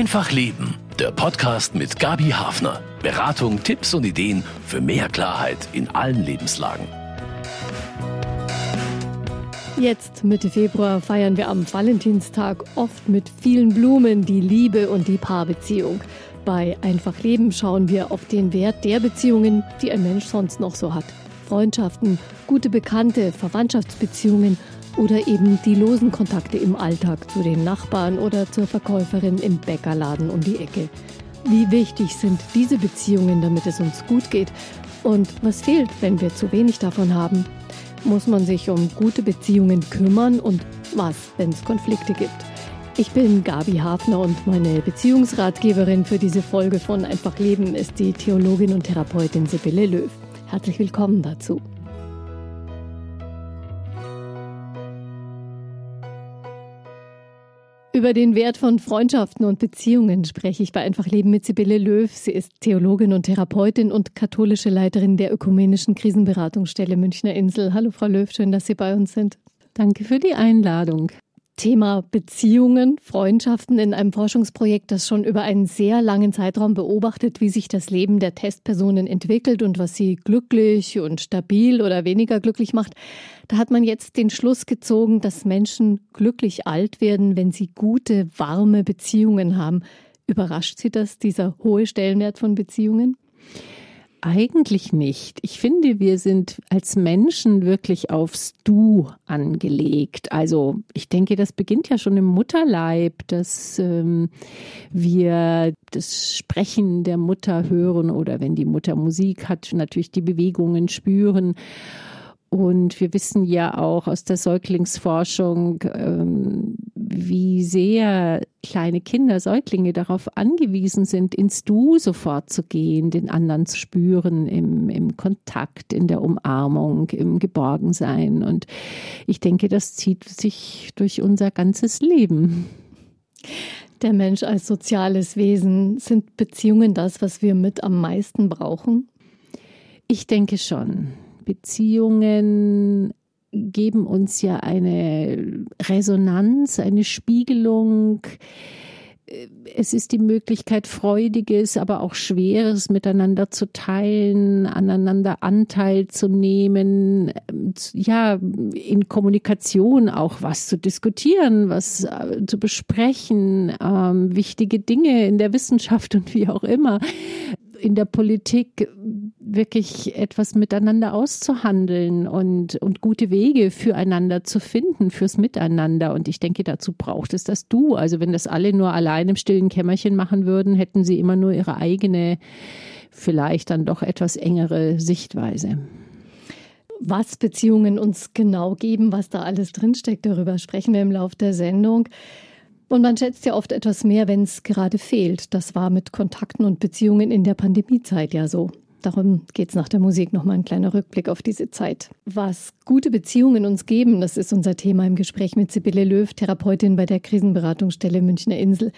Einfach Leben, der Podcast mit Gabi Hafner. Beratung, Tipps und Ideen für mehr Klarheit in allen Lebenslagen. Jetzt, Mitte Februar, feiern wir am Valentinstag oft mit vielen Blumen die Liebe und die Paarbeziehung. Bei Einfach Leben schauen wir auf den Wert der Beziehungen, die ein Mensch sonst noch so hat. Freundschaften, gute Bekannte, Verwandtschaftsbeziehungen oder eben die losen Kontakte im Alltag zu den Nachbarn oder zur Verkäuferin im Bäckerladen um die Ecke. Wie wichtig sind diese Beziehungen, damit es uns gut geht? Und was fehlt, wenn wir zu wenig davon haben? Muss man sich um gute Beziehungen kümmern und was, wenn es Konflikte gibt? Ich bin Gabi Hafner und meine Beziehungsratgeberin für diese Folge von Einfach Leben ist die Theologin und Therapeutin Sibylle Löw. Herzlich willkommen dazu. Über den Wert von Freundschaften und Beziehungen spreche ich bei Einfach Leben mit Sibylle Löw. Sie ist Theologin und Therapeutin und katholische Leiterin der ökumenischen Krisenberatungsstelle Münchner Insel. Hallo Frau Löw, schön, dass Sie bei uns sind. Danke für die Einladung. Thema Beziehungen, Freundschaften in einem Forschungsprojekt, das schon über einen sehr langen Zeitraum beobachtet, wie sich das Leben der Testpersonen entwickelt und was sie glücklich und stabil oder weniger glücklich macht. Da hat man jetzt den Schluss gezogen, dass Menschen glücklich alt werden, wenn sie gute, warme Beziehungen haben. Überrascht Sie das, dieser hohe Stellenwert von Beziehungen? Eigentlich nicht. Ich finde, wir sind als Menschen wirklich aufs Du angelegt. Also ich denke, das beginnt ja schon im Mutterleib, dass ähm, wir das Sprechen der Mutter hören oder wenn die Mutter Musik hat, natürlich die Bewegungen spüren. Und wir wissen ja auch aus der Säuglingsforschung, ähm, wie sehr kleine Kinder, Säuglinge darauf angewiesen sind, ins Du sofort zu gehen, den anderen zu spüren, im, im Kontakt, in der Umarmung, im Geborgensein. Und ich denke, das zieht sich durch unser ganzes Leben. Der Mensch als soziales Wesen, sind Beziehungen das, was wir mit am meisten brauchen? Ich denke schon. Beziehungen geben uns ja eine Resonanz, eine Spiegelung. Es ist die Möglichkeit, Freudiges, aber auch Schweres miteinander zu teilen, aneinander Anteil zu nehmen, ja, in Kommunikation auch was zu diskutieren, was äh, zu besprechen, ähm, wichtige Dinge in der Wissenschaft und wie auch immer in der Politik wirklich etwas miteinander auszuhandeln und, und gute Wege füreinander zu finden, fürs Miteinander. Und ich denke, dazu braucht es das Du. Also wenn das alle nur allein im stillen Kämmerchen machen würden, hätten sie immer nur ihre eigene, vielleicht dann doch etwas engere Sichtweise. Was Beziehungen uns genau geben, was da alles drinsteckt, darüber sprechen wir im Laufe der Sendung. Und man schätzt ja oft etwas mehr, wenn es gerade fehlt. Das war mit Kontakten und Beziehungen in der Pandemiezeit ja so. Darum geht es nach der Musik nochmal ein kleiner Rückblick auf diese Zeit. Was gute Beziehungen uns geben, das ist unser Thema im Gespräch mit Sibylle Löw, Therapeutin bei der Krisenberatungsstelle Münchner Insel.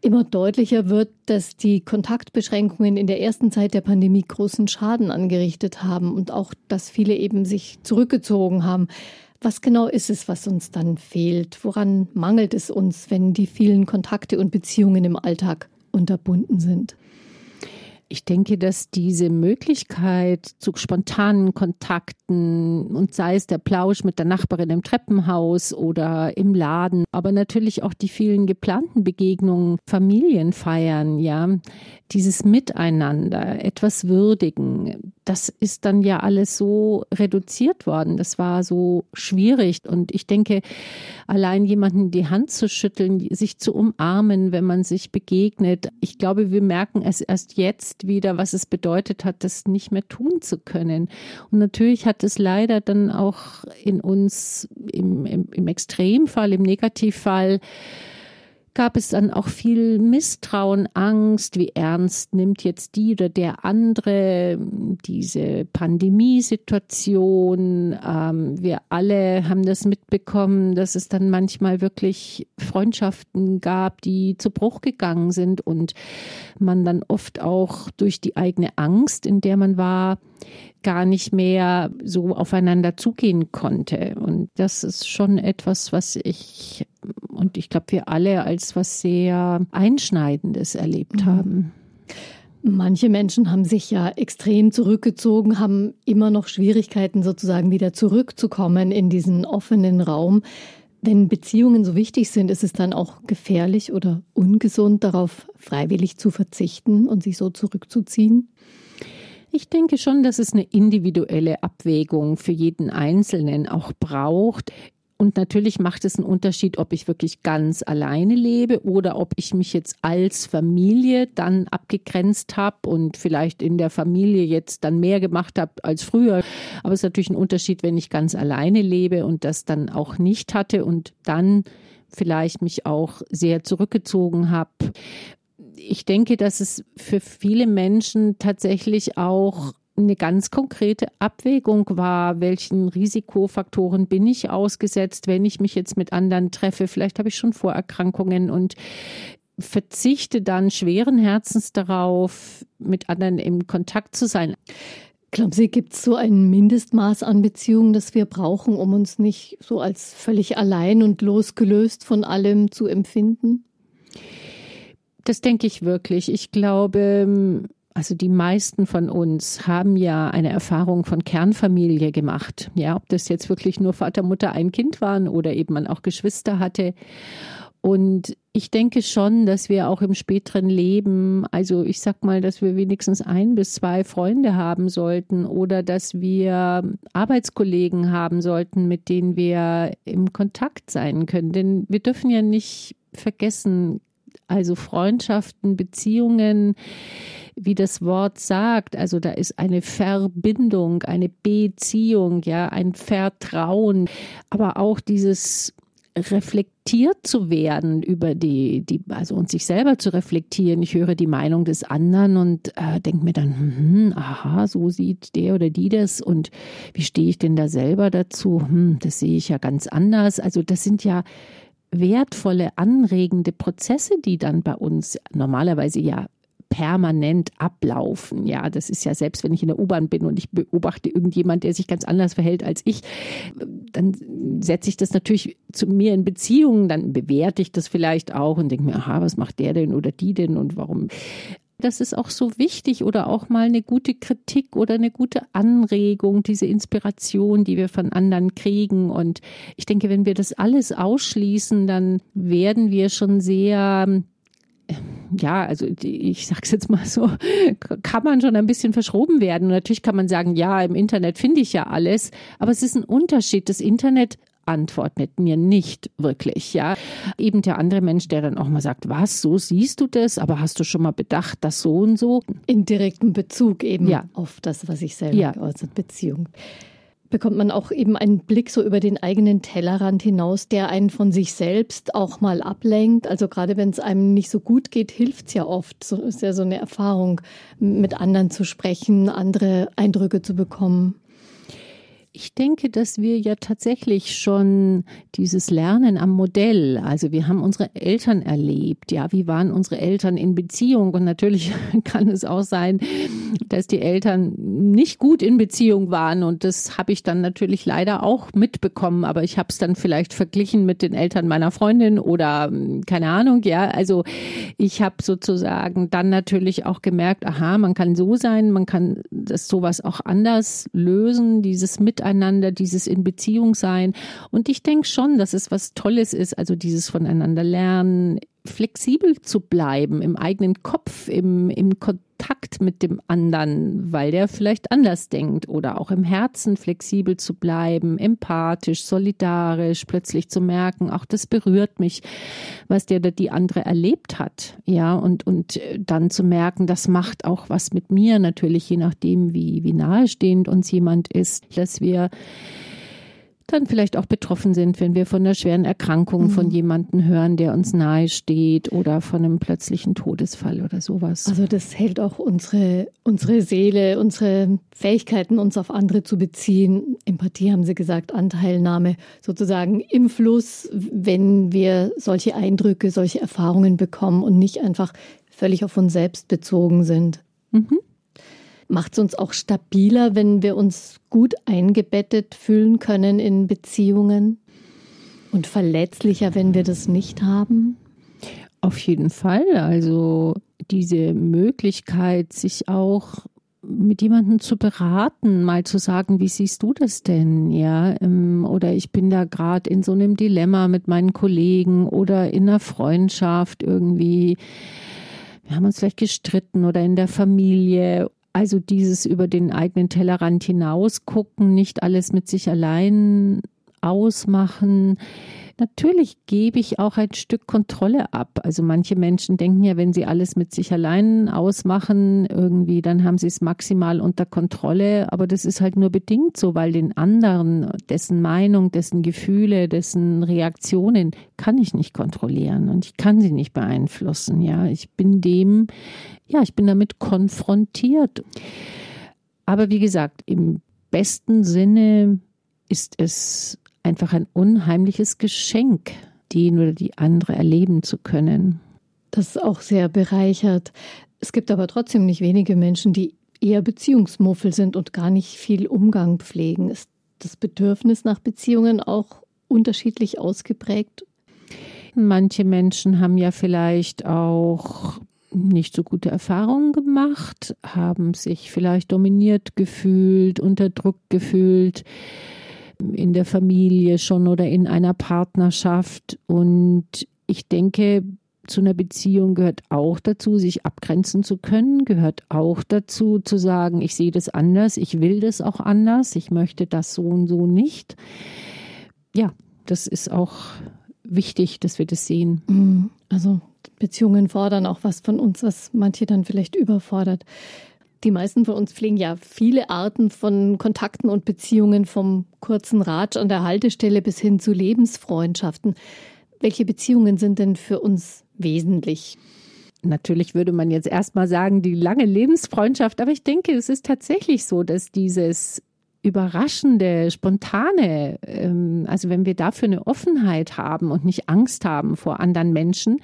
Immer deutlicher wird, dass die Kontaktbeschränkungen in der ersten Zeit der Pandemie großen Schaden angerichtet haben und auch, dass viele eben sich zurückgezogen haben. Was genau ist es, was uns dann fehlt? Woran mangelt es uns, wenn die vielen Kontakte und Beziehungen im Alltag unterbunden sind? Ich denke, dass diese Möglichkeit zu spontanen Kontakten und sei es der Plausch mit der Nachbarin im Treppenhaus oder im Laden, aber natürlich auch die vielen geplanten Begegnungen, Familienfeiern, ja, dieses Miteinander, etwas würdigen, das ist dann ja alles so reduziert worden. Das war so schwierig. Und ich denke, allein jemanden die Hand zu schütteln, sich zu umarmen, wenn man sich begegnet, ich glaube, wir merken es erst jetzt wieder, was es bedeutet hat, das nicht mehr tun zu können. Und natürlich hat es leider dann auch in uns im, im, im Extremfall, im Negativfall, gab es dann auch viel Misstrauen, Angst, wie ernst nimmt jetzt die oder der andere diese Pandemiesituation. Ähm, wir alle haben das mitbekommen, dass es dann manchmal wirklich Freundschaften gab, die zu Bruch gegangen sind und man dann oft auch durch die eigene Angst, in der man war, gar nicht mehr so aufeinander zugehen konnte. Und das ist schon etwas, was ich und ich glaube, wir alle als was sehr Einschneidendes erlebt mhm. haben. Manche Menschen haben sich ja extrem zurückgezogen, haben immer noch Schwierigkeiten, sozusagen wieder zurückzukommen in diesen offenen Raum. Wenn Beziehungen so wichtig sind, ist es dann auch gefährlich oder ungesund, darauf freiwillig zu verzichten und sich so zurückzuziehen? Ich denke schon, dass es eine individuelle Abwägung für jeden Einzelnen auch braucht. Und natürlich macht es einen Unterschied, ob ich wirklich ganz alleine lebe oder ob ich mich jetzt als Familie dann abgegrenzt habe und vielleicht in der Familie jetzt dann mehr gemacht habe als früher. Aber es ist natürlich ein Unterschied, wenn ich ganz alleine lebe und das dann auch nicht hatte und dann vielleicht mich auch sehr zurückgezogen habe. Ich denke, dass es für viele Menschen tatsächlich auch eine ganz konkrete Abwägung war, welchen Risikofaktoren bin ich ausgesetzt, wenn ich mich jetzt mit anderen treffe. Vielleicht habe ich schon Vorerkrankungen und verzichte dann schweren Herzens darauf, mit anderen im Kontakt zu sein. Glauben Sie, gibt es so ein Mindestmaß an Beziehungen, das wir brauchen, um uns nicht so als völlig allein und losgelöst von allem zu empfinden? Das denke ich wirklich. Ich glaube, also die meisten von uns haben ja eine Erfahrung von Kernfamilie gemacht. Ja, ob das jetzt wirklich nur Vater, Mutter, ein Kind waren oder eben man auch Geschwister hatte. Und ich denke schon, dass wir auch im späteren Leben, also ich sag mal, dass wir wenigstens ein bis zwei Freunde haben sollten oder dass wir Arbeitskollegen haben sollten, mit denen wir im Kontakt sein können. Denn wir dürfen ja nicht vergessen, also Freundschaften, Beziehungen, wie das Wort sagt. Also da ist eine Verbindung, eine Beziehung, ja, ein Vertrauen, aber auch dieses reflektiert zu werden über die, die, also und sich selber zu reflektieren. Ich höre die Meinung des anderen und äh, denke mir dann, hm, aha, so sieht der oder die das und wie stehe ich denn da selber dazu? Hm, das sehe ich ja ganz anders. Also das sind ja wertvolle, anregende Prozesse, die dann bei uns normalerweise ja permanent ablaufen. Ja, das ist ja selbst, wenn ich in der U-Bahn bin und ich beobachte irgendjemand, der sich ganz anders verhält als ich, dann setze ich das natürlich zu mir in Beziehungen, dann bewerte ich das vielleicht auch und denke mir, aha, was macht der denn oder die denn und warum das ist auch so wichtig oder auch mal eine gute Kritik oder eine gute Anregung, diese Inspiration, die wir von anderen kriegen. Und ich denke, wenn wir das alles ausschließen, dann werden wir schon sehr ja, also ich sag's jetzt mal so, kann man schon ein bisschen verschroben werden. Natürlich kann man sagen, ja, im Internet finde ich ja alles, aber es ist ein Unterschied. Das Internet antwortet mir nicht wirklich, ja. Eben der andere Mensch, der dann auch mal sagt, was, so siehst du das, aber hast du schon mal bedacht, dass so und so? In direktem Bezug eben ja. auf das, was ich selber ja. geäußert, Beziehung bekommt man auch eben einen Blick so über den eigenen Tellerrand hinaus, der einen von sich selbst auch mal ablenkt. Also gerade wenn es einem nicht so gut geht, hilft es ja oft. So ist ja so eine Erfahrung, mit anderen zu sprechen, andere Eindrücke zu bekommen. Ich denke, dass wir ja tatsächlich schon dieses Lernen am Modell, also wir haben unsere Eltern erlebt, ja, wie waren unsere Eltern in Beziehung? Und natürlich kann es auch sein, dass die Eltern nicht gut in Beziehung waren. Und das habe ich dann natürlich leider auch mitbekommen, aber ich habe es dann vielleicht verglichen mit den Eltern meiner Freundin oder hm, keine Ahnung, ja, also ich habe sozusagen dann natürlich auch gemerkt, aha, man kann so sein, man kann das sowas auch anders lösen, dieses mit Miteinander, dieses in Beziehung sein. Und ich denke schon, dass es was Tolles ist, also dieses voneinander lernen, flexibel zu bleiben im eigenen Kopf, im, im Kontakt mit dem anderen, weil der vielleicht anders denkt oder auch im Herzen flexibel zu bleiben, empathisch, solidarisch, plötzlich zu merken, auch das berührt mich, was der oder die andere erlebt hat. Ja, und, und dann zu merken, das macht auch was mit mir, natürlich je nachdem, wie, wie nahestehend uns jemand ist, dass wir dann vielleicht auch betroffen sind, wenn wir von einer schweren Erkrankung mhm. von jemandem hören, der uns nahe steht oder von einem plötzlichen Todesfall oder sowas. Also das hält auch unsere, unsere Seele, unsere Fähigkeiten, uns auf andere zu beziehen. Empathie haben Sie gesagt, Anteilnahme sozusagen im Fluss, wenn wir solche Eindrücke, solche Erfahrungen bekommen und nicht einfach völlig auf uns selbst bezogen sind. Mhm. Macht es uns auch stabiler, wenn wir uns gut eingebettet fühlen können in Beziehungen? Und verletzlicher, wenn wir das nicht haben? Auf jeden Fall. Also diese Möglichkeit, sich auch mit jemandem zu beraten, mal zu sagen, wie siehst du das denn? Ja, ähm, oder ich bin da gerade in so einem Dilemma mit meinen Kollegen oder in einer Freundschaft irgendwie. Wir haben uns vielleicht gestritten oder in der Familie. Also dieses über den eigenen Tellerrand hinaus gucken, nicht alles mit sich allein ausmachen Natürlich gebe ich auch ein Stück Kontrolle ab. Also manche Menschen denken ja, wenn sie alles mit sich allein ausmachen, irgendwie, dann haben sie es maximal unter Kontrolle. Aber das ist halt nur bedingt so, weil den anderen, dessen Meinung, dessen Gefühle, dessen Reaktionen kann ich nicht kontrollieren und ich kann sie nicht beeinflussen. Ja, ich bin dem, ja, ich bin damit konfrontiert. Aber wie gesagt, im besten Sinne ist es einfach ein unheimliches Geschenk, den oder die andere erleben zu können. Das ist auch sehr bereichert. Es gibt aber trotzdem nicht wenige Menschen, die eher Beziehungsmuffel sind und gar nicht viel Umgang pflegen. Ist das Bedürfnis nach Beziehungen auch unterschiedlich ausgeprägt? Manche Menschen haben ja vielleicht auch nicht so gute Erfahrungen gemacht, haben sich vielleicht dominiert gefühlt, unterdrückt gefühlt in der Familie schon oder in einer Partnerschaft. Und ich denke, zu einer Beziehung gehört auch dazu, sich abgrenzen zu können, gehört auch dazu, zu sagen, ich sehe das anders, ich will das auch anders, ich möchte das so und so nicht. Ja, das ist auch wichtig, dass wir das sehen. Mhm. Also Beziehungen fordern auch was von uns, was manche dann vielleicht überfordert. Die meisten von uns pflegen ja viele Arten von Kontakten und Beziehungen vom kurzen Ratsch an der Haltestelle bis hin zu Lebensfreundschaften. Welche Beziehungen sind denn für uns wesentlich? Natürlich würde man jetzt erstmal sagen, die lange Lebensfreundschaft, aber ich denke, es ist tatsächlich so, dass dieses überraschende, spontane, ähm, also wenn wir dafür eine Offenheit haben und nicht Angst haben vor anderen Menschen,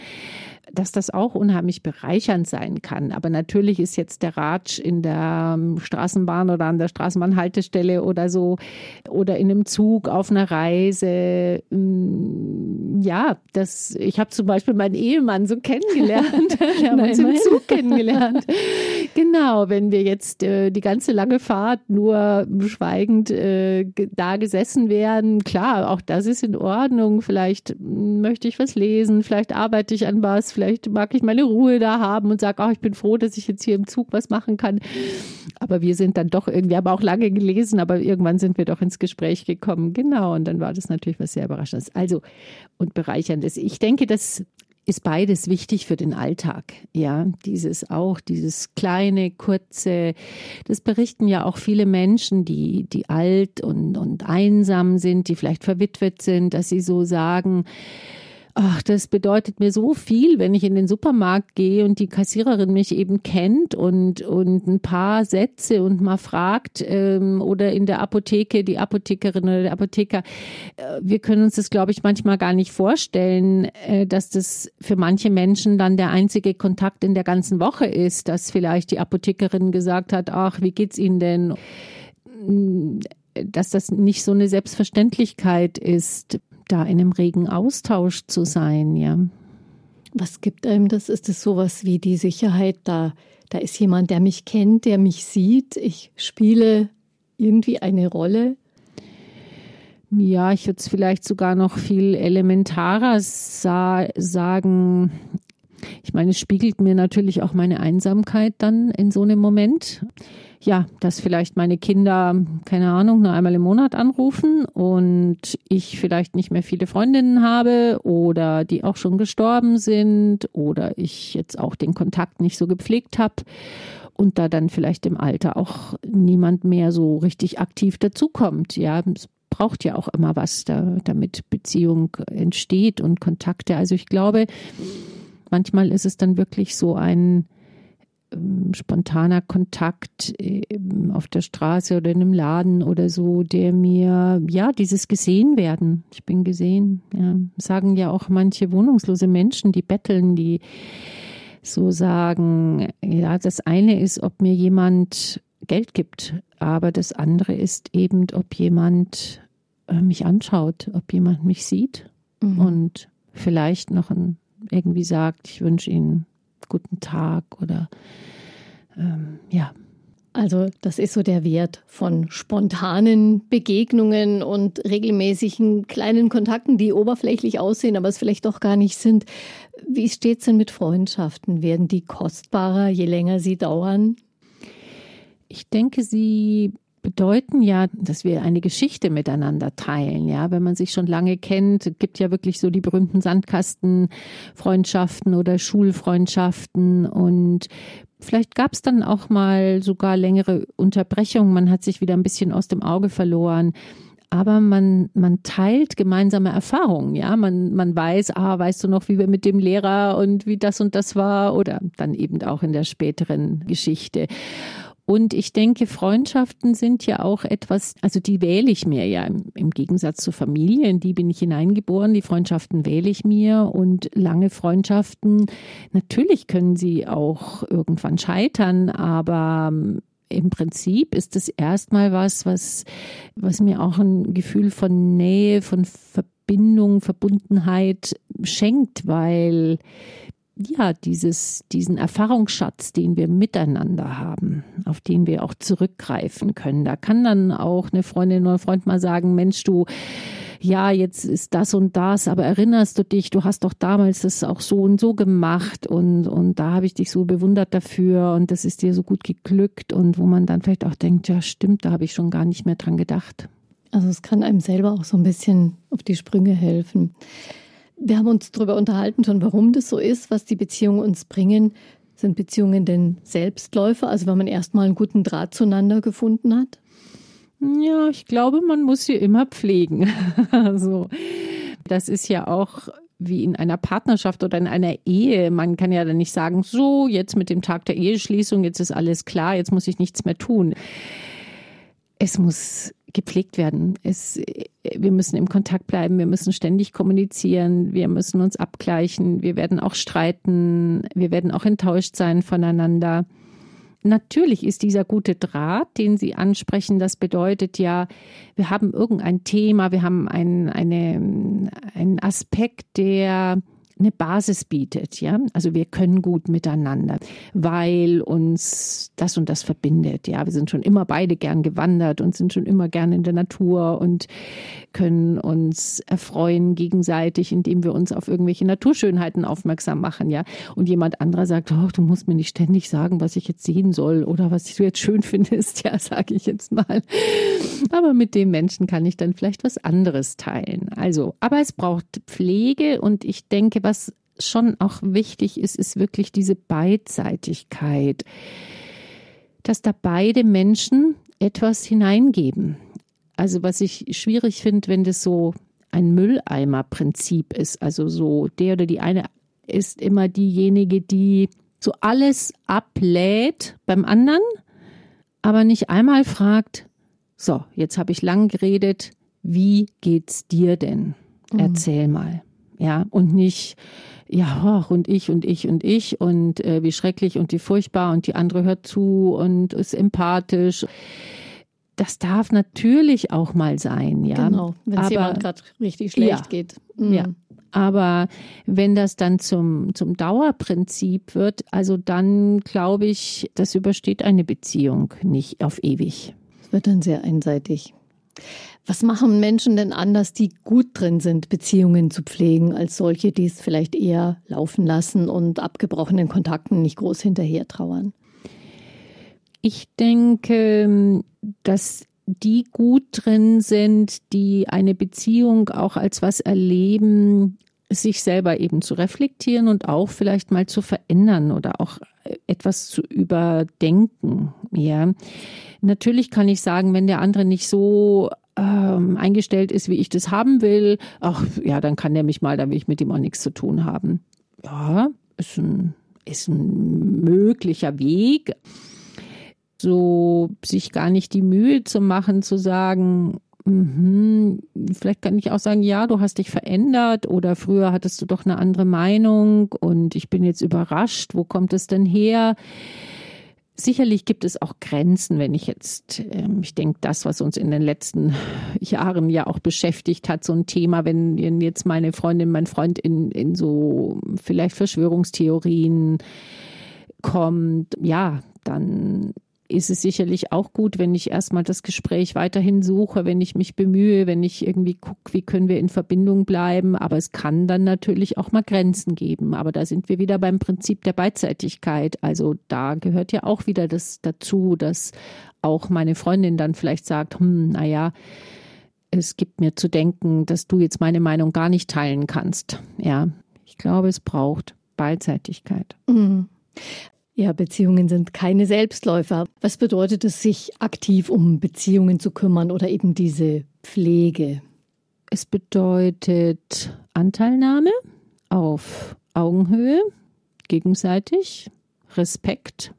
dass das auch unheimlich bereichernd sein kann. Aber natürlich ist jetzt der Ratsch in der ähm, Straßenbahn oder an der Straßenbahnhaltestelle oder so oder in einem Zug auf einer Reise. Mm, ja, das, ich habe zum Beispiel meinen Ehemann so kennengelernt. Wir haben uns im Zug kennengelernt. genau, wenn wir jetzt äh, die ganze lange Fahrt nur schweigend äh, da gesessen wären, klar, auch das ist in Ordnung. Vielleicht möchte ich was lesen, vielleicht arbeite ich an was, vielleicht mag ich meine Ruhe da haben und sage, oh, ich bin froh, dass ich jetzt hier im Zug was machen kann. Aber wir sind dann doch irgendwie, haben auch lange gelesen, aber irgendwann sind wir doch ins Gespräch gekommen. Genau, und dann war das natürlich was sehr Überraschendes. Also, und Bereicherndes. Ich denke, das ist beides wichtig für den Alltag. Ja, dieses auch, dieses kleine, kurze, das berichten ja auch viele Menschen, die, die alt und, und einsam sind, die vielleicht verwitwet sind, dass sie so sagen, ach, das bedeutet mir so viel, wenn ich in den Supermarkt gehe und die Kassiererin mich eben kennt und, und ein paar Sätze und mal fragt ähm, oder in der Apotheke die Apothekerin oder der Apotheker. Äh, wir können uns das, glaube ich, manchmal gar nicht vorstellen, äh, dass das für manche Menschen dann der einzige Kontakt in der ganzen Woche ist, dass vielleicht die Apothekerin gesagt hat, ach, wie geht's Ihnen denn? dass das nicht so eine Selbstverständlichkeit ist da in einem regen Austausch zu sein, ja. Was gibt einem das? Ist es sowas wie die Sicherheit, da, da ist jemand, der mich kennt, der mich sieht, ich spiele irgendwie eine Rolle? Ja, ich würde es vielleicht sogar noch viel elementarer sa sagen. Ich meine, es spiegelt mir natürlich auch meine Einsamkeit dann in so einem Moment ja, dass vielleicht meine Kinder, keine Ahnung, nur einmal im Monat anrufen und ich vielleicht nicht mehr viele Freundinnen habe oder die auch schon gestorben sind oder ich jetzt auch den Kontakt nicht so gepflegt habe und da dann vielleicht im Alter auch niemand mehr so richtig aktiv dazukommt. Ja, es braucht ja auch immer was, da, damit Beziehung entsteht und Kontakte. Also ich glaube, manchmal ist es dann wirklich so ein spontaner Kontakt ähm, auf der Straße oder in einem Laden oder so, der mir, ja, dieses gesehen werden. Ich bin gesehen, ja. Sagen ja auch manche wohnungslose Menschen, die betteln, die so sagen, ja, das eine ist, ob mir jemand Geld gibt. Aber das andere ist eben, ob jemand äh, mich anschaut, ob jemand mich sieht mhm. und vielleicht noch ein, irgendwie sagt, ich wünsche Ihnen guten Tag oder ähm, ja. Also das ist so der Wert von spontanen Begegnungen und regelmäßigen kleinen Kontakten, die oberflächlich aussehen, aber es vielleicht doch gar nicht sind. Wie steht es denn mit Freundschaften? Werden die kostbarer, je länger sie dauern? Ich denke, sie bedeuten ja, dass wir eine Geschichte miteinander teilen. Ja, wenn man sich schon lange kennt, gibt ja wirklich so die berühmten Sandkastenfreundschaften oder Schulfreundschaften und Vielleicht gab es dann auch mal sogar längere Unterbrechungen. Man hat sich wieder ein bisschen aus dem Auge verloren. Aber man, man teilt gemeinsame Erfahrungen, ja. Man, man weiß, ah, weißt du noch, wie wir mit dem Lehrer und wie das und das war oder dann eben auch in der späteren Geschichte. Und ich denke, Freundschaften sind ja auch etwas, also die wähle ich mir ja im, im, Gegensatz zu Familie, in die bin ich hineingeboren. Die Freundschaften wähle ich mir und lange Freundschaften, natürlich können sie auch irgendwann scheitern, aber ähm, im Prinzip ist es erstmal was, was, was mir auch ein Gefühl von Nähe, von Verbindung, Verbundenheit schenkt, weil ja, dieses, diesen Erfahrungsschatz, den wir miteinander haben, auf den wir auch zurückgreifen können. Da kann dann auch eine Freundin oder ein Freund mal sagen, Mensch, du, ja, jetzt ist das und das, aber erinnerst du dich, du hast doch damals das auch so und so gemacht und, und da habe ich dich so bewundert dafür und das ist dir so gut geglückt und wo man dann vielleicht auch denkt, ja, stimmt, da habe ich schon gar nicht mehr dran gedacht. Also es kann einem selber auch so ein bisschen auf die Sprünge helfen. Wir haben uns darüber unterhalten schon, warum das so ist, was die Beziehungen uns bringen. Sind Beziehungen denn Selbstläufer, also wenn man erstmal einen guten Draht zueinander gefunden hat? Ja, ich glaube, man muss sie immer pflegen. also, das ist ja auch wie in einer Partnerschaft oder in einer Ehe. Man kann ja dann nicht sagen, so, jetzt mit dem Tag der Eheschließung, jetzt ist alles klar, jetzt muss ich nichts mehr tun. Es muss gepflegt werden. Es, wir müssen im Kontakt bleiben, wir müssen ständig kommunizieren, wir müssen uns abgleichen, wir werden auch streiten, wir werden auch enttäuscht sein voneinander. Natürlich ist dieser gute Draht, den Sie ansprechen, das bedeutet ja, wir haben irgendein Thema, wir haben einen, eine, einen Aspekt, der eine Basis bietet, ja. Also wir können gut miteinander, weil uns das und das verbindet, ja. Wir sind schon immer beide gern gewandert und sind schon immer gern in der Natur und können uns erfreuen gegenseitig, indem wir uns auf irgendwelche Naturschönheiten aufmerksam machen, ja. Und jemand anderer sagt, oh, du musst mir nicht ständig sagen, was ich jetzt sehen soll oder was du jetzt schön findest, ja, sage ich jetzt mal. Aber mit dem Menschen kann ich dann vielleicht was anderes teilen. Also, aber es braucht Pflege und ich denke, was schon auch wichtig ist, ist wirklich diese Beidseitigkeit, dass da beide Menschen etwas hineingeben. Also was ich schwierig finde, wenn das so ein Mülleimer-Prinzip ist, also so der oder die eine ist immer diejenige, die so alles ablädt beim anderen, aber nicht einmal fragt, so, jetzt habe ich lang geredet, wie geht's dir denn? Mhm. Erzähl mal ja, und nicht, ja, und ich und ich und ich und äh, wie schrecklich und wie furchtbar und die andere hört zu und ist empathisch. Das darf natürlich auch mal sein, ja. Genau, wenn es jemand gerade richtig schlecht ja, geht. Mhm. Ja. Aber wenn das dann zum, zum Dauerprinzip wird, also dann glaube ich, das übersteht eine Beziehung nicht auf ewig. Es wird dann sehr einseitig. Was machen Menschen denn anders, die gut drin sind, Beziehungen zu pflegen, als solche, die es vielleicht eher laufen lassen und abgebrochenen Kontakten nicht groß hinterher trauern? Ich denke, dass die gut drin sind, die eine Beziehung auch als was erleben, sich selber eben zu reflektieren und auch vielleicht mal zu verändern oder auch etwas zu überdenken. Ja, natürlich kann ich sagen, wenn der andere nicht so ähm, eingestellt ist, wie ich das haben will, ach ja, dann kann der mich mal, dann will ich mit ihm auch nichts zu tun haben. Ja, ist ein, ist ein möglicher Weg. So sich gar nicht die Mühe zu machen, zu sagen, Mhm. Vielleicht kann ich auch sagen, ja, du hast dich verändert oder früher hattest du doch eine andere Meinung und ich bin jetzt überrascht. Wo kommt es denn her? Sicherlich gibt es auch Grenzen, wenn ich jetzt, ähm, ich denke, das, was uns in den letzten Jahren ja auch beschäftigt hat, so ein Thema, wenn jetzt meine Freundin, mein Freund in, in so vielleicht Verschwörungstheorien kommt, ja, dann ist es sicherlich auch gut, wenn ich erstmal das Gespräch weiterhin suche, wenn ich mich bemühe, wenn ich irgendwie gucke, wie können wir in Verbindung bleiben. Aber es kann dann natürlich auch mal Grenzen geben. Aber da sind wir wieder beim Prinzip der Beidseitigkeit. Also da gehört ja auch wieder das dazu, dass auch meine Freundin dann vielleicht sagt, hm, naja, es gibt mir zu denken, dass du jetzt meine Meinung gar nicht teilen kannst. Ja, ich glaube, es braucht Beidseitigkeit. Mhm. Ja, Beziehungen sind keine Selbstläufer. Was bedeutet es, sich aktiv um Beziehungen zu kümmern oder eben diese Pflege? Es bedeutet Anteilnahme auf Augenhöhe, gegenseitig, Respekt.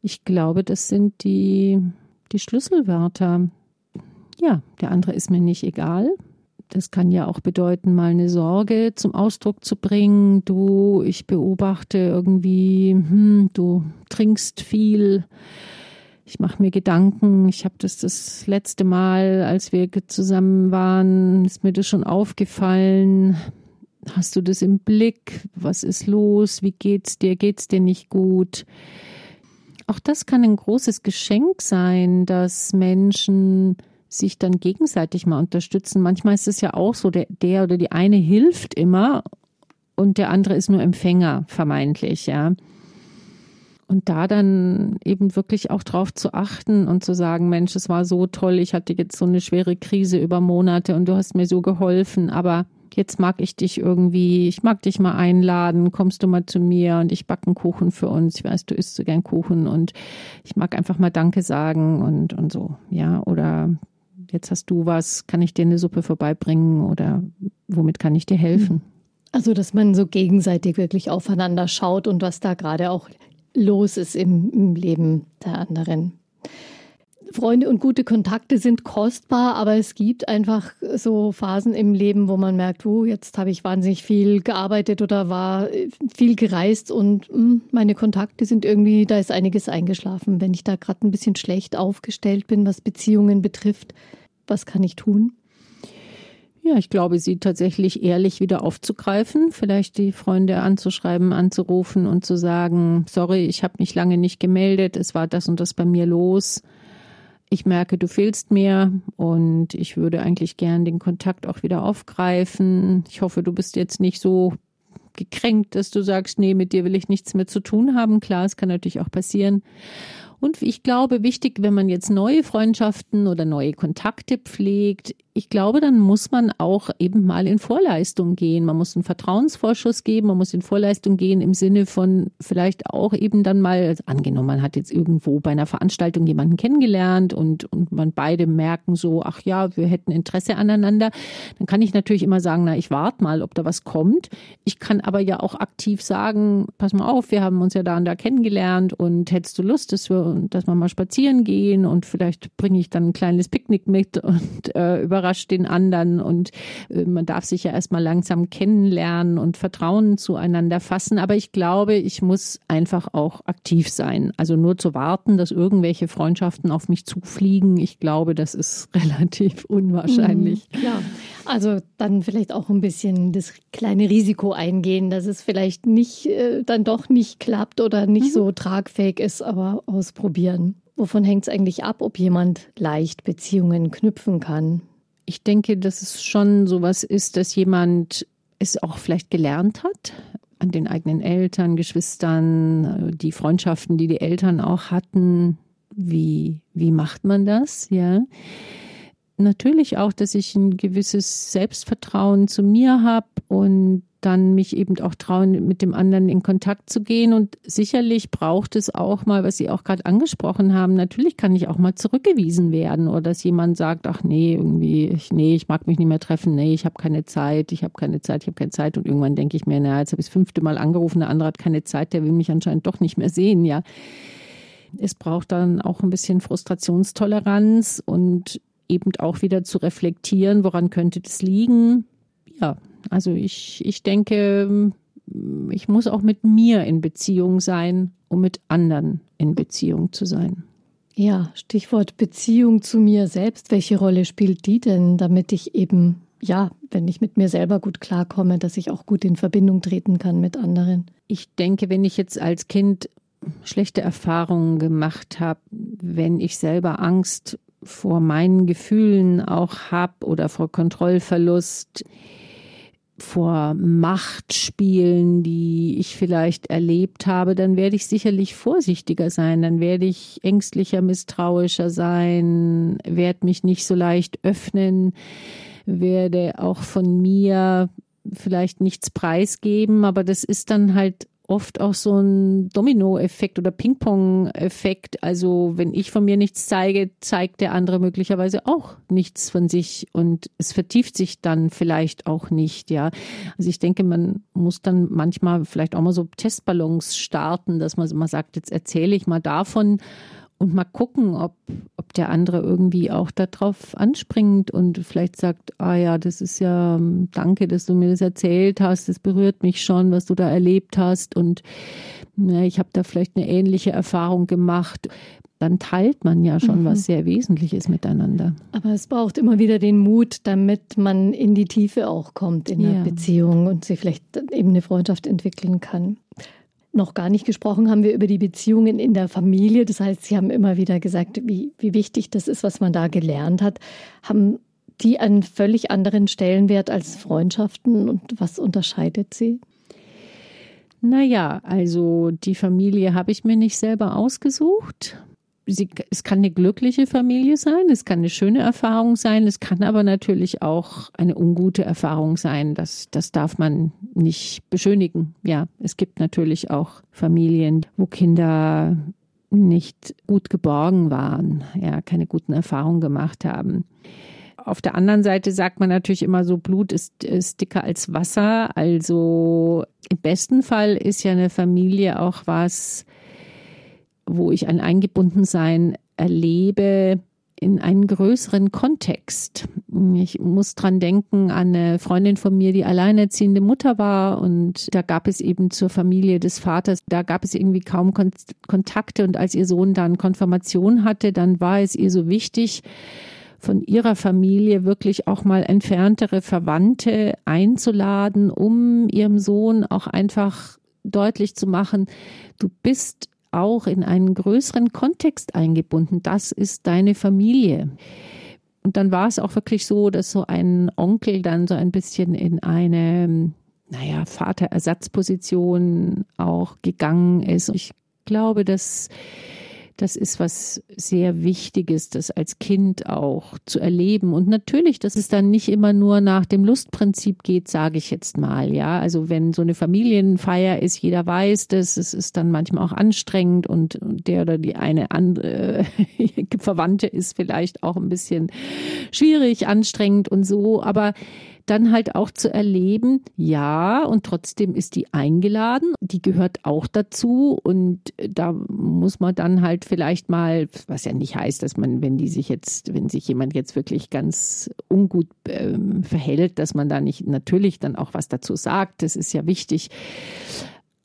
Ich glaube, das sind die, die Schlüsselwörter. Ja, der andere ist mir nicht egal. Das kann ja auch bedeuten, mal eine Sorge zum Ausdruck zu bringen. Du, ich beobachte irgendwie, hm, du trinkst viel. Ich mache mir Gedanken. Ich habe das das letzte Mal, als wir zusammen waren, ist mir das schon aufgefallen. Hast du das im Blick? Was ist los? Wie geht's dir? Geht's dir nicht gut? Auch das kann ein großes Geschenk sein, dass Menschen sich dann gegenseitig mal unterstützen. Manchmal ist es ja auch so, der, der oder die eine hilft immer und der andere ist nur Empfänger, vermeintlich, ja. Und da dann eben wirklich auch drauf zu achten und zu sagen, Mensch, es war so toll, ich hatte jetzt so eine schwere Krise über Monate und du hast mir so geholfen, aber jetzt mag ich dich irgendwie, ich mag dich mal einladen, kommst du mal zu mir und ich backe einen Kuchen für uns. Ich weiß, du isst so gern Kuchen und ich mag einfach mal Danke sagen und, und so, ja. Oder jetzt hast du was, kann ich dir eine Suppe vorbeibringen oder womit kann ich dir helfen? Also, dass man so gegenseitig wirklich aufeinander schaut und was da gerade auch los ist im, im Leben der anderen. Freunde und gute Kontakte sind kostbar, aber es gibt einfach so Phasen im Leben, wo man merkt, oh, jetzt habe ich wahnsinnig viel gearbeitet oder war viel gereist und mh, hm, meine Kontakte sind irgendwie, da ist einiges eingeschlafen. Wenn ich da gerade ein bisschen schlecht aufgestellt bin, was Beziehungen betrifft, was kann ich tun? Ja, ich glaube, sie tatsächlich ehrlich wieder aufzugreifen, vielleicht die Freunde anzuschreiben, anzurufen und zu sagen, sorry, ich habe mich lange nicht gemeldet, es war das und das bei mir los. Ich merke, du fehlst mir und ich würde eigentlich gern den Kontakt auch wieder aufgreifen. Ich hoffe, du bist jetzt nicht so gekränkt, dass du sagst, nee, mit dir will ich nichts mehr zu tun haben. Klar, es kann natürlich auch passieren. Und ich glaube, wichtig, wenn man jetzt neue Freundschaften oder neue Kontakte pflegt, ich glaube, dann muss man auch eben mal in Vorleistung gehen. Man muss einen Vertrauensvorschuss geben, man muss in Vorleistung gehen im Sinne von vielleicht auch eben dann mal, also angenommen, man hat jetzt irgendwo bei einer Veranstaltung jemanden kennengelernt und, und man beide merken so, ach ja, wir hätten Interesse aneinander. Dann kann ich natürlich immer sagen, na, ich warte mal, ob da was kommt. Ich kann aber ja auch aktiv sagen, pass mal auf, wir haben uns ja da und da kennengelernt und hättest du Lust, dass wir, dass wir mal spazieren gehen und vielleicht bringe ich dann ein kleines Picknick mit und äh, über überrascht den anderen und äh, man darf sich ja erstmal langsam kennenlernen und Vertrauen zueinander fassen. Aber ich glaube, ich muss einfach auch aktiv sein. Also nur zu warten, dass irgendwelche Freundschaften auf mich zufliegen, ich glaube, das ist relativ unwahrscheinlich. Mhm, klar. Also dann vielleicht auch ein bisschen das kleine Risiko eingehen, dass es vielleicht nicht, äh, dann doch nicht klappt oder nicht mhm. so tragfähig ist, aber ausprobieren. Wovon hängt es eigentlich ab, ob jemand leicht Beziehungen knüpfen kann? Ich denke, dass es schon sowas ist, dass jemand es auch vielleicht gelernt hat an den eigenen Eltern, Geschwistern, die Freundschaften, die die Eltern auch hatten. Wie, wie macht man das? Ja. Natürlich auch, dass ich ein gewisses Selbstvertrauen zu mir habe und dann mich eben auch trauen, mit dem anderen in Kontakt zu gehen. Und sicherlich braucht es auch mal, was Sie auch gerade angesprochen haben, natürlich kann ich auch mal zurückgewiesen werden oder dass jemand sagt, ach nee, irgendwie, ich, nee, ich mag mich nicht mehr treffen, nee, ich habe keine Zeit, ich habe keine Zeit, ich habe keine Zeit. Und irgendwann denke ich mir, na, jetzt habe ich das fünfte Mal angerufen, der andere hat keine Zeit, der will mich anscheinend doch nicht mehr sehen, ja. Es braucht dann auch ein bisschen Frustrationstoleranz und eben auch wieder zu reflektieren, woran könnte das liegen. Ja, also ich, ich denke, ich muss auch mit mir in Beziehung sein, um mit anderen in Beziehung zu sein. Ja, Stichwort Beziehung zu mir selbst. Welche Rolle spielt die denn, damit ich eben, ja, wenn ich mit mir selber gut klarkomme, dass ich auch gut in Verbindung treten kann mit anderen? Ich denke, wenn ich jetzt als Kind schlechte Erfahrungen gemacht habe, wenn ich selber Angst vor meinen Gefühlen auch habe oder vor Kontrollverlust, vor Machtspielen, die ich vielleicht erlebt habe, dann werde ich sicherlich vorsichtiger sein, dann werde ich ängstlicher, misstrauischer sein, werde mich nicht so leicht öffnen, werde auch von mir vielleicht nichts preisgeben, aber das ist dann halt oft auch so ein Domino-Effekt oder Ping-Pong-Effekt. Also wenn ich von mir nichts zeige, zeigt der andere möglicherweise auch nichts von sich und es vertieft sich dann vielleicht auch nicht, ja. Also ich denke, man muss dann manchmal vielleicht auch mal so Testballons starten, dass man mal sagt, jetzt erzähle ich mal davon und mal gucken, ob, ob der andere irgendwie auch darauf anspringt und vielleicht sagt, ah ja, das ist ja, ähm, danke, dass du mir das erzählt hast, das berührt mich schon, was du da erlebt hast und ja, ich habe da vielleicht eine ähnliche Erfahrung gemacht. Dann teilt man ja schon mhm. was sehr Wesentliches miteinander. Aber es braucht immer wieder den Mut, damit man in die Tiefe auch kommt in der ja. Beziehung und sich vielleicht eben eine Freundschaft entwickeln kann noch gar nicht gesprochen haben wir über die Beziehungen in der Familie. Das heißt, Sie haben immer wieder gesagt, wie, wie wichtig das ist, was man da gelernt hat. Haben die einen völlig anderen Stellenwert als Freundschaften und was unterscheidet sie? Naja, also die Familie habe ich mir nicht selber ausgesucht sie, es kann eine glückliche Familie sein, es kann eine schöne Erfahrung sein, es kann aber natürlich auch eine ungute Erfahrung sein. Das, das darf man nicht beschönigen. Ja, es gibt natürlich auch Familien, wo Kinder nicht gut geborgen waren, ja, keine guten Erfahrungen gemacht haben. Auf der anderen Seite sagt man natürlich immer so, Blut ist, ist dicker als Wasser. Also im besten Fall ist ja eine Familie auch was, wo ich ein Eingebundensein erlebe in einen größeren Kontext. Ich muss dran denken an eine Freundin von mir, die alleinerziehende Mutter war und da gab es eben zur Familie des Vaters, da gab es irgendwie kaum Kon Kontakte und als ihr Sohn dann Konfirmation hatte, dann war es ihr so wichtig, von ihrer Familie wirklich auch mal entferntere Verwandte einzuladen, um ihrem Sohn auch einfach deutlich zu machen, du bist auch in einen größeren Kontext eingebunden. Das ist deine Familie. Und dann war es auch wirklich so, dass so ein Onkel dann so ein bisschen in eine, naja, Vaterersatzposition auch gegangen ist. Ich glaube, dass das ist was sehr Wichtiges, das als Kind auch zu erleben. Und natürlich, dass es dann nicht immer nur nach dem Lustprinzip geht, sage ich jetzt mal. Ja, also wenn so eine Familienfeier ist, jeder weiß das, es ist dann manchmal auch anstrengend und der oder die eine andere Verwandte ist vielleicht auch ein bisschen schwierig, anstrengend und so. Aber dann halt auch zu erleben, ja, und trotzdem ist die eingeladen, die gehört auch dazu und da muss man dann halt vielleicht mal, was ja nicht heißt, dass man, wenn die sich jetzt, wenn sich jemand jetzt wirklich ganz ungut äh, verhält, dass man da nicht natürlich dann auch was dazu sagt, das ist ja wichtig.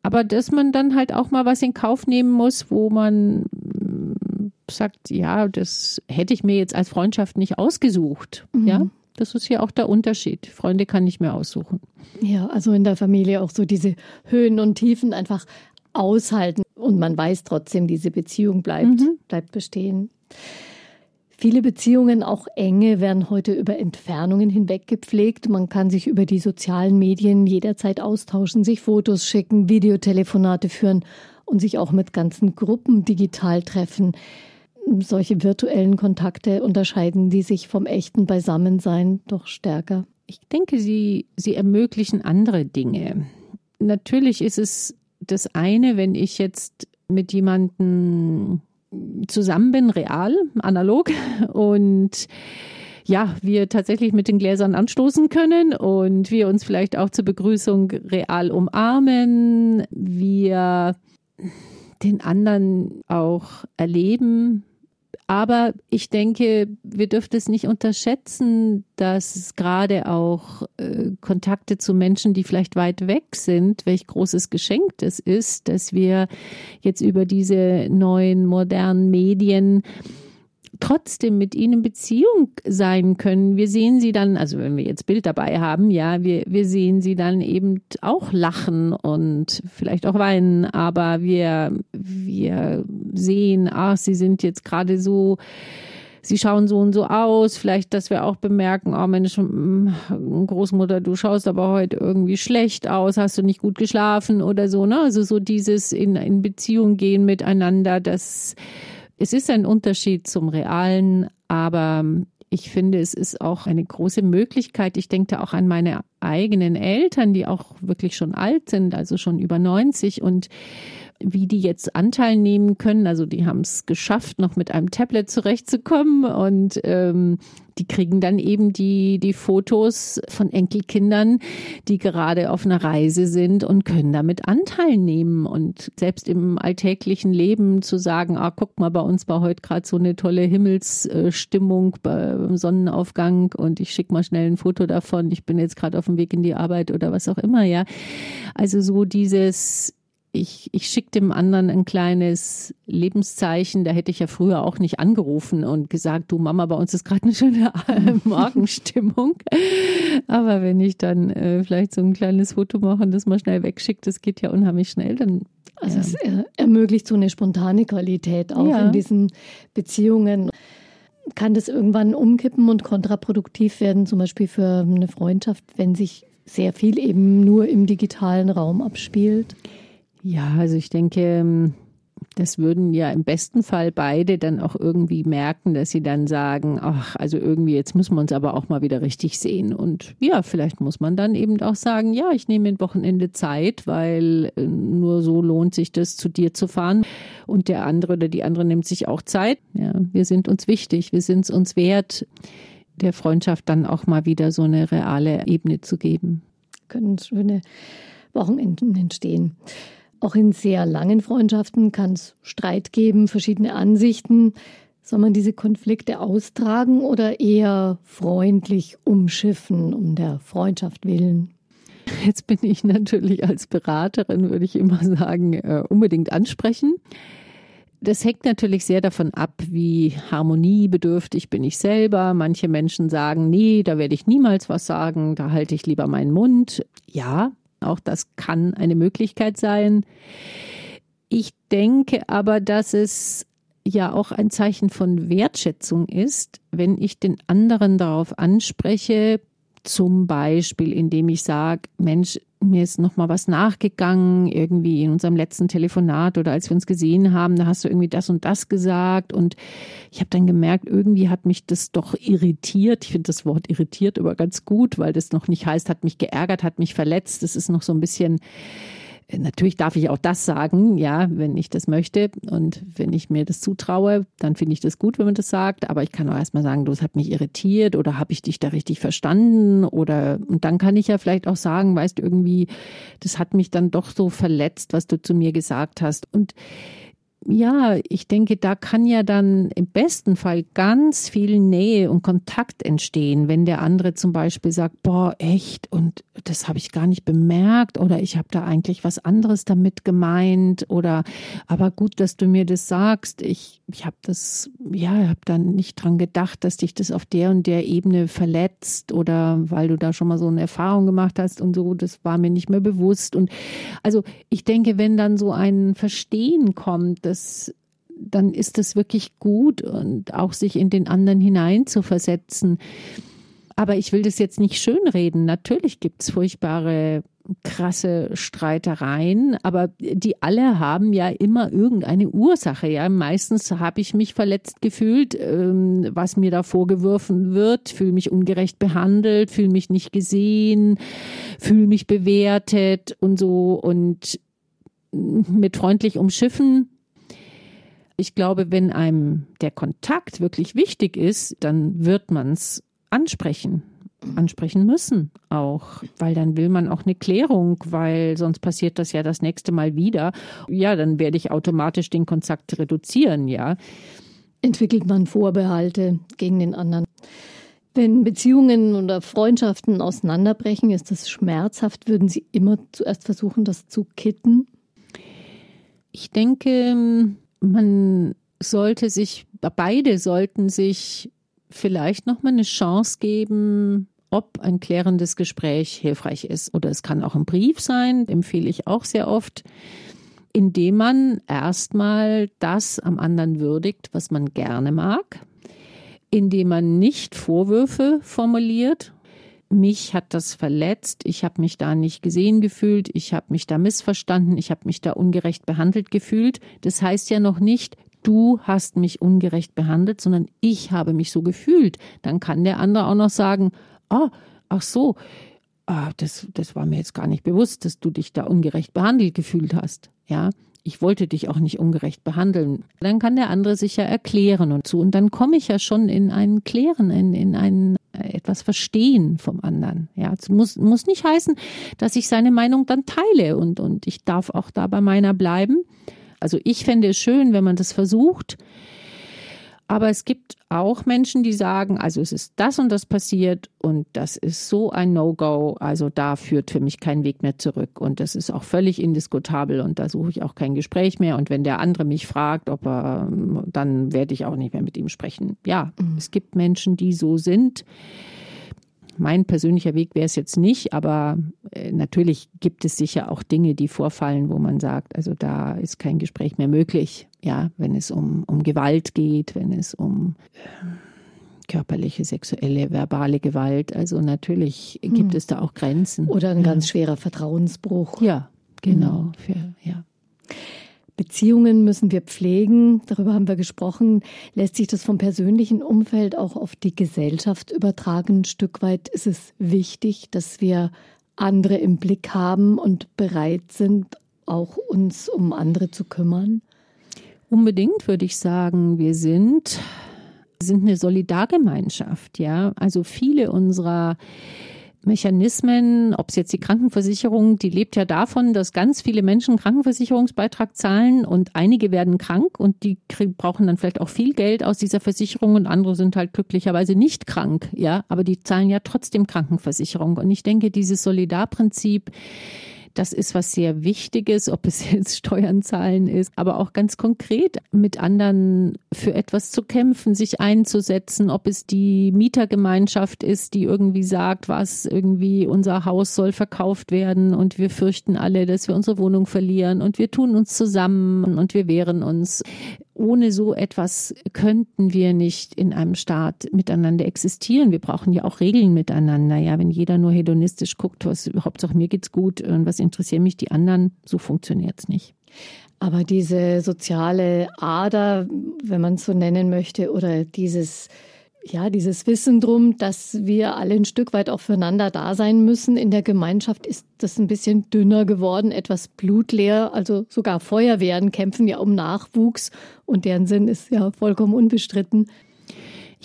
Aber dass man dann halt auch mal was in Kauf nehmen muss, wo man mm, sagt, ja, das hätte ich mir jetzt als Freundschaft nicht ausgesucht. Mhm. Ja, das ist ja auch der Unterschied. Freunde kann ich mir aussuchen. Ja, also in der Familie auch so diese Höhen und Tiefen einfach aushalten und man weiß trotzdem, diese Beziehung bleibt, mhm. bleibt bestehen. Viele Beziehungen, auch enge, werden heute über Entfernungen hinweg gepflegt. Man kann sich über die sozialen Medien jederzeit austauschen, sich Fotos schicken, Videotelefonate führen und sich auch mit ganzen Gruppen digital treffen solche virtuellen Kontakte unterscheiden die sich vom echten Beisammensein doch stärker? Ich denke, sie, sie ermöglichen andere Dinge. Natürlich ist es das eine, wenn ich jetzt mit jemandem zusammen bin, real, analog und ja, wir tatsächlich mit den Gläsern anstoßen können und wir uns vielleicht auch zur Begrüßung real umarmen, wir den anderen auch erleben, Aber ich denke, wir dürfen es nicht unterschätzen, dass gerade auch äh, Kontakte zu Menschen, die vielleicht weit weg sind, welch großes Geschenk das ist, dass wir jetzt über diese neuen modernen Medien trotzdem mit ihnen in Beziehung sein können. Wir sehen sie dann, also wenn wir jetzt Bild dabei haben, ja, wir, wir sehen sie dann eben auch lachen und vielleicht auch weinen, aber wir, wir sehen, ach, sie sind jetzt gerade so, sie schauen so und so aus. Vielleicht, dass wir auch bemerken, oh Mensch, mm, Großmutter, du schaust aber heute irgendwie schlecht aus, hast du nicht gut geschlafen oder so, ne? Also so dieses in, in Beziehung gehen miteinander, das es ist ein Unterschied zum Realen, aber ich finde, es ist auch eine große Möglichkeit. Ich denke da auch an meine eigenen Eltern, die auch wirklich schon alt sind, also schon über 90 und wie die jetzt Anteil nehmen können. Also die haben es geschafft, noch mit einem Tablet zurechtzukommen und ähm, die kriegen dann eben die, die Fotos von Enkelkindern, die gerade auf einer Reise sind und können damit Anteil nehmen. Und selbst im alltäglichen Leben zu sagen, ah, guck mal, bei uns war heute gerade so eine tolle Himmelsstimmung beim Sonnenaufgang und ich schicke mal schnell ein Foto davon. Ich bin jetzt gerade auf dem Weg in die Arbeit oder was auch immer, ja. Also so dieses ich, ich schicke dem anderen ein kleines Lebenszeichen. Da hätte ich ja früher auch nicht angerufen und gesagt, du Mama, bei uns ist gerade eine schöne Morgenstimmung. Aber wenn ich dann äh, vielleicht so ein kleines Foto mache und das mal schnell wegschicke, das geht ja unheimlich schnell, dann also es ermöglicht so eine spontane Qualität auch ja. in diesen Beziehungen. Kann das irgendwann umkippen und kontraproduktiv werden, zum Beispiel für eine Freundschaft, wenn sich sehr viel eben nur im digitalen Raum abspielt? Ja, also ich denke, ähm, das würden ja im besten Fall beide dann auch irgendwie merken, dass sie dann sagen, ach, also irgendwie jetzt müssen wir uns aber auch mal wieder richtig sehen. Und ja, vielleicht muss man dann eben auch sagen, ja, ich nehme ein Wochenende Zeit, weil äh, nur so lohnt sich das, zu dir zu fahren. Und der andere oder die andere nimmt sich auch Zeit. Ja, wir sind uns wichtig, wir sind es uns wert, der Freundschaft dann auch mal wieder so eine reale Ebene zu geben. Können schöne Wochenenden entstehen. Auch in sehr langen Freundschaften kann es Streit geben, verschiedene Ansichten. Soll man diese Konflikte austragen oder eher freundlich umschiffen, um der Freundschaft willen? Jetzt bin ich natürlich als Beraterin, würde ich immer sagen, äh, unbedingt ansprechen. Das hängt natürlich sehr davon ab, wie harmoniebedürftig bin ich selber. Manche Menschen sagen, nee, da werde ich niemals was sagen, da halte ich lieber meinen Mund. Ja, auch das kann eine Möglichkeit sein. Ich denke aber, dass es ja auch ein Zeichen von Wertschätzung ist, wenn ich den anderen darauf anspreche, zum Beispiel, indem ich sage, Mensch, mir ist noch mal was nachgegangen, irgendwie in unserem letzten Telefonat oder als wir uns gesehen haben, da hast du irgendwie das und das gesagt und ich habe dann gemerkt, irgendwie hat mich das doch irritiert. Ich finde das Wort irritiert aber ganz gut, weil das noch nicht heißt, hat mich geärgert, hat mich verletzt. Das ist noch so ein bisschen Natürlich darf ich auch das sagen, ja, wenn ich das möchte und wenn ich mir das zutraue, dann finde ich das gut, wenn man das sagt. Aber ich kann auch erstmal sagen, du, das hat mich irritiert oder habe ich dich da richtig verstanden oder und dann kann ich ja vielleicht auch sagen, weißt du, irgendwie, das hat mich dann doch so verletzt, was du zu mir gesagt hast. Und ja, ich denke, da kann ja dann im besten Fall ganz viel Nähe und Kontakt entstehen, wenn der andere zum Beispiel sagt, boah, echt, und das habe ich gar nicht bemerkt oder ich habe da eigentlich was anderes damit gemeint oder aber gut, dass du mir das sagst. Ich, ich habe das, ja, habe dann nicht dran gedacht, dass dich das auf der und der Ebene verletzt oder weil du da schon mal so eine Erfahrung gemacht hast und so, das war mir nicht mehr bewusst. Und also ich denke, wenn dann so ein Verstehen kommt, das, dann ist es wirklich gut und auch sich in den anderen hinein zu versetzen. Aber ich will das jetzt nicht schönreden. Natürlich gibt es furchtbare, krasse Streitereien, aber die alle haben ja immer irgendeine Ursache. Ja, meistens habe ich mich verletzt gefühlt, ähm, was mir da vorgeworfen wird, fühle mich ungerecht behandelt, fühle mich nicht gesehen, fühle mich bewertet und so und mit freundlich umschiffen ich glaube, wenn einem der Kontakt wirklich wichtig ist, dann wird man es ansprechen ansprechen müssen auch, weil dann will man auch eine Klärung, weil sonst passiert das ja das nächste Mal wieder. Ja, dann werde ich automatisch den Kontakt reduzieren, ja. entwickelt man Vorbehalte gegen den anderen. Wenn Beziehungen oder Freundschaften auseinanderbrechen, ist das schmerzhaft. Würden Sie immer zuerst versuchen, das zu kitten? Ich denke, man sollte sich, beide sollten sich vielleicht nochmal eine Chance geben, ob ein klärendes Gespräch hilfreich ist. Oder es kann auch ein Brief sein, empfehle ich auch sehr oft, indem man erstmal das am anderen würdigt, was man gerne mag, indem man nicht Vorwürfe formuliert. Mich hat das verletzt, ich habe mich da nicht gesehen gefühlt, ich habe mich da missverstanden, ich habe mich da ungerecht behandelt gefühlt. Das heißt ja noch nicht, du hast mich ungerecht behandelt, sondern ich habe mich so gefühlt. Dann kann der andere auch noch sagen, ah, ach so, ah, das, das war mir jetzt gar nicht bewusst, dass du dich da ungerecht behandelt gefühlt hast. Ja, ich wollte dich auch nicht ungerecht behandeln. Dann kann der andere sich ja erklären und so. Und dann komme ich ja schon in ein Klären, in, in ein äh, etwas Verstehen vom anderen. Ja, es muss, muss nicht heißen, dass ich seine Meinung dann teile und, und ich darf auch da bei meiner bleiben. Also ich fände es schön, wenn man das versucht. Aber es gibt auch Menschen, die sagen, also es ist das und das passiert und das ist so ein No-Go, also da führt für mich kein Weg mehr zurück und das ist auch völlig indiskutabel und da suche ich auch kein Gespräch mehr und wenn der andere mich fragt, ob er, dann werde ich auch nicht mehr mit ihm sprechen. Ja, mhm. es gibt Menschen, die so sind. Mein persönlicher Weg wäre es jetzt nicht, aber äh, natürlich gibt es sicher auch Dinge, die vorfallen, wo man sagt, also da ist kein Gespräch mehr möglich. Ja, wenn es um, um Gewalt geht, wenn es um äh, körperliche, sexuelle, verbale Gewalt. Also natürlich gibt hm. es da auch Grenzen. Oder ein ja. ganz schwerer Vertrauensbruch. Ja, genau. Hm. Für, ja. Beziehungen müssen wir pflegen, darüber haben wir gesprochen. Lässt sich das vom persönlichen Umfeld auch auf die Gesellschaft übertragen? Ein Stück weit ist es wichtig, dass wir andere im Blick haben und bereit sind, auch uns um andere zu kümmern? Unbedingt würde ich sagen, wir sind, sind eine Solidargemeinschaft, ja. Also viele unserer Mechanismen, ob es jetzt die Krankenversicherung, die lebt ja davon, dass ganz viele Menschen Krankenversicherungsbeitrag zahlen und einige werden krank und die brauchen dann vielleicht auch viel Geld aus dieser Versicherung und andere sind halt glücklicherweise nicht krank, ja, aber die zahlen ja trotzdem Krankenversicherung. Und ich denke, dieses Solidarprinzip das ist was sehr Wichtiges, ob es jetzt Steuern zahlen ist, aber auch ganz konkret mit anderen für etwas zu kämpfen, sich einzusetzen, ob es die Mietergemeinschaft ist, die irgendwie sagt, was irgendwie unser Haus soll verkauft werden und wir fürchten alle, dass wir unsere Wohnung verlieren und wir tun uns zusammen und wir wehren uns ohne so etwas könnten wir nicht in einem Staat miteinander existieren. Wir brauchen ja auch Regeln miteinander. Ja, wenn jeder nur hedonistisch guckt, was Hauptsache mir geht's gut und was interessieren mich die anderen, so funktioniert's nicht. Aber diese soziale Ader, wenn man so nennen möchte, oder dieses ja, dieses Wissen drum, dass wir alle ein Stück weit auch füreinander da sein müssen. In der Gemeinschaft ist das ein bisschen dünner geworden, etwas blutleer. Also sogar Feuerwehren kämpfen ja um Nachwuchs und deren Sinn ist ja vollkommen unbestritten.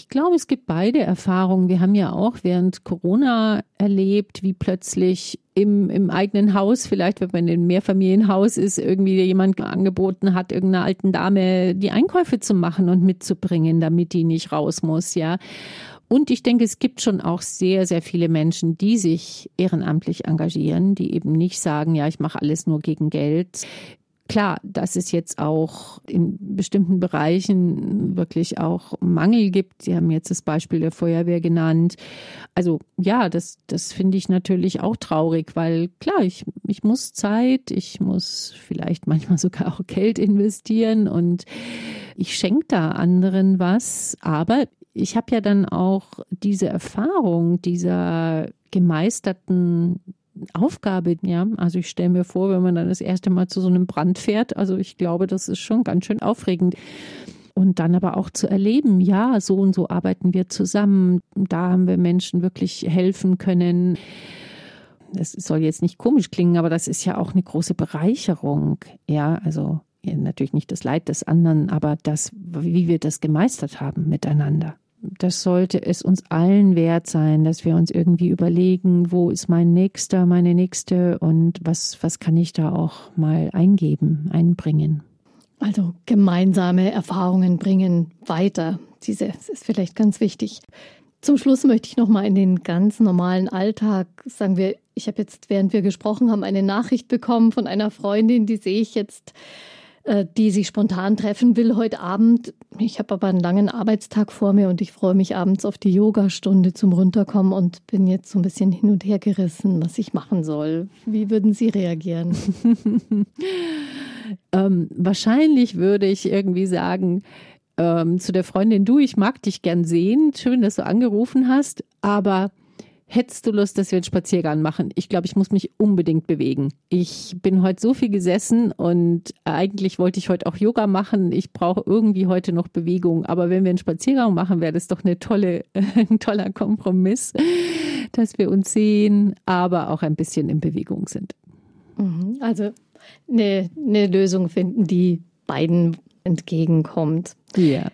Ich glaube, es gibt beide Erfahrungen. Wir haben ja auch während Corona erlebt, wie plötzlich im, im eigenen Haus, vielleicht wenn man in einem Mehrfamilienhaus ist, irgendwie jemand angeboten hat, irgendeiner alten Dame die Einkäufe zu machen und mitzubringen, damit die nicht raus muss, ja. Und ich denke, es gibt schon auch sehr, sehr viele Menschen, die sich ehrenamtlich engagieren, die eben nicht sagen, ja, ich mache alles nur gegen Geld. Klar, dass es jetzt auch in bestimmten Bereichen wirklich auch Mangel gibt. Sie haben jetzt das Beispiel der Feuerwehr genannt. Also ja, das, das finde ich natürlich auch traurig, weil klar, ich, ich muss Zeit, ich muss vielleicht manchmal sogar auch Geld investieren und ich schenke da anderen was. Aber ich habe ja dann auch diese Erfahrung dieser gemeisterten Aufgabe, ja. Also ich stelle mir vor, wenn man dann das erste Mal zu so einem Brand fährt, also ich glaube, das ist schon ganz schön aufregend. Und dann aber auch zu erleben, ja, so und so arbeiten wir zusammen. Da haben wir Menschen wirklich helfen können. Das soll jetzt nicht komisch klingen, aber das ist ja auch eine große Bereicherung. Ja, also ja, natürlich nicht das Leid des anderen, aber das, wie wir das gemeistert haben miteinander das sollte es uns allen wert sein, dass wir uns irgendwie überlegen, wo ist mein Nächster, meine Nächste und was, was kann ich da auch mal eingeben, einbringen. Also gemeinsame Erfahrungen bringen weiter. Diese ist vielleicht ganz wichtig. Zum Schluss möchte ich noch mal in den ganz normalen Alltag sagen wir, ich habe jetzt während wir gesprochen haben eine Nachricht bekommen von einer Freundin, die sehe ich jetzt die sich spontan treffen will heute Abend. Ich habe aber einen langen Arbeitstag vor mir und ich freue mich abends auf die Yogastunde zum Runterkommen und bin jetzt so ein bisschen hin und her gerissen, was ich machen soll. Wie würden Sie reagieren? ähm, wahrscheinlich würde ich irgendwie sagen, ähm, zu der Freundin, du, ich mag dich gern sehen, schön, dass du angerufen hast, aber Hättest du Lust, dass wir einen Spaziergang machen? Ich glaube, ich muss mich unbedingt bewegen. Ich bin heute so viel gesessen und eigentlich wollte ich heute auch Yoga machen. Ich brauche irgendwie heute noch Bewegung. Aber wenn wir einen Spaziergang machen, wäre das doch eine tolle, ein toller Kompromiss, dass wir uns sehen, aber auch ein bisschen in Bewegung sind. Mhm. Also eine, eine Lösung finden, die beiden entgegenkommt. Ja.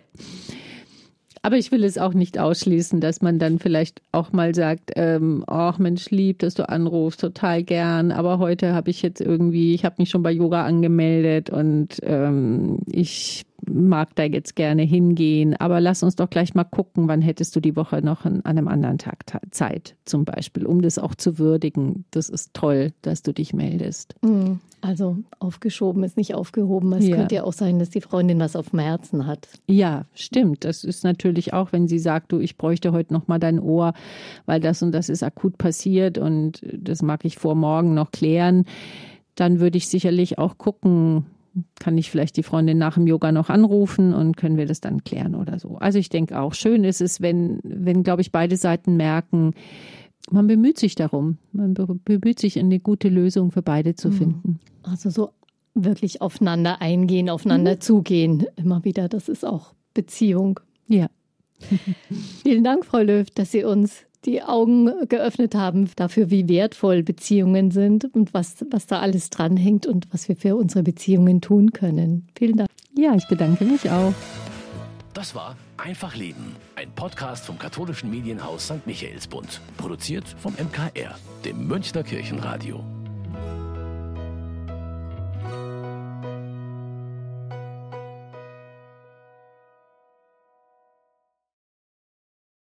Aber ich will es auch nicht ausschließen, dass man dann vielleicht auch mal sagt, ähm, ach Mensch, lieb, dass du anrufst, total gern. Aber heute habe ich jetzt irgendwie, ich habe mich schon bei Yoga angemeldet und ähm, ich mag da jetzt gerne hingehen, aber lass uns doch gleich mal gucken, wann hättest du die Woche noch an einem anderen Tag Zeit, zum Beispiel, um das auch zu würdigen. Das ist toll, dass du dich meldest. Mhm. Also aufgeschoben ist nicht aufgehoben. Es ja. könnte ja auch sein, dass die Freundin was auf dem Herzen hat. Ja, stimmt. Das ist natürlich auch, wenn sie sagt, du, ich bräuchte heute noch mal dein Ohr, weil das und das ist akut passiert und das mag ich vor morgen noch klären. Dann würde ich sicherlich auch gucken, kann ich vielleicht die Freundin nach dem Yoga noch anrufen und können wir das dann klären oder so. Also ich denke auch, schön ist es, wenn, wenn, glaube ich, beide Seiten merken, man bemüht sich darum. Man bemüht sich, eine gute Lösung für beide zu mhm. finden. Also so wirklich aufeinander eingehen, aufeinander mhm. zugehen. Immer wieder, das ist auch Beziehung. Ja. Vielen Dank, Frau Löw, dass Sie uns die Augen geöffnet haben dafür, wie wertvoll Beziehungen sind und was, was da alles dranhängt und was wir für unsere Beziehungen tun können. Vielen Dank. Ja, ich bedanke mich auch. Das war Einfach Leben, ein Podcast vom katholischen Medienhaus St. Michaelsbund, produziert vom MKR, dem Münchner Kirchenradio.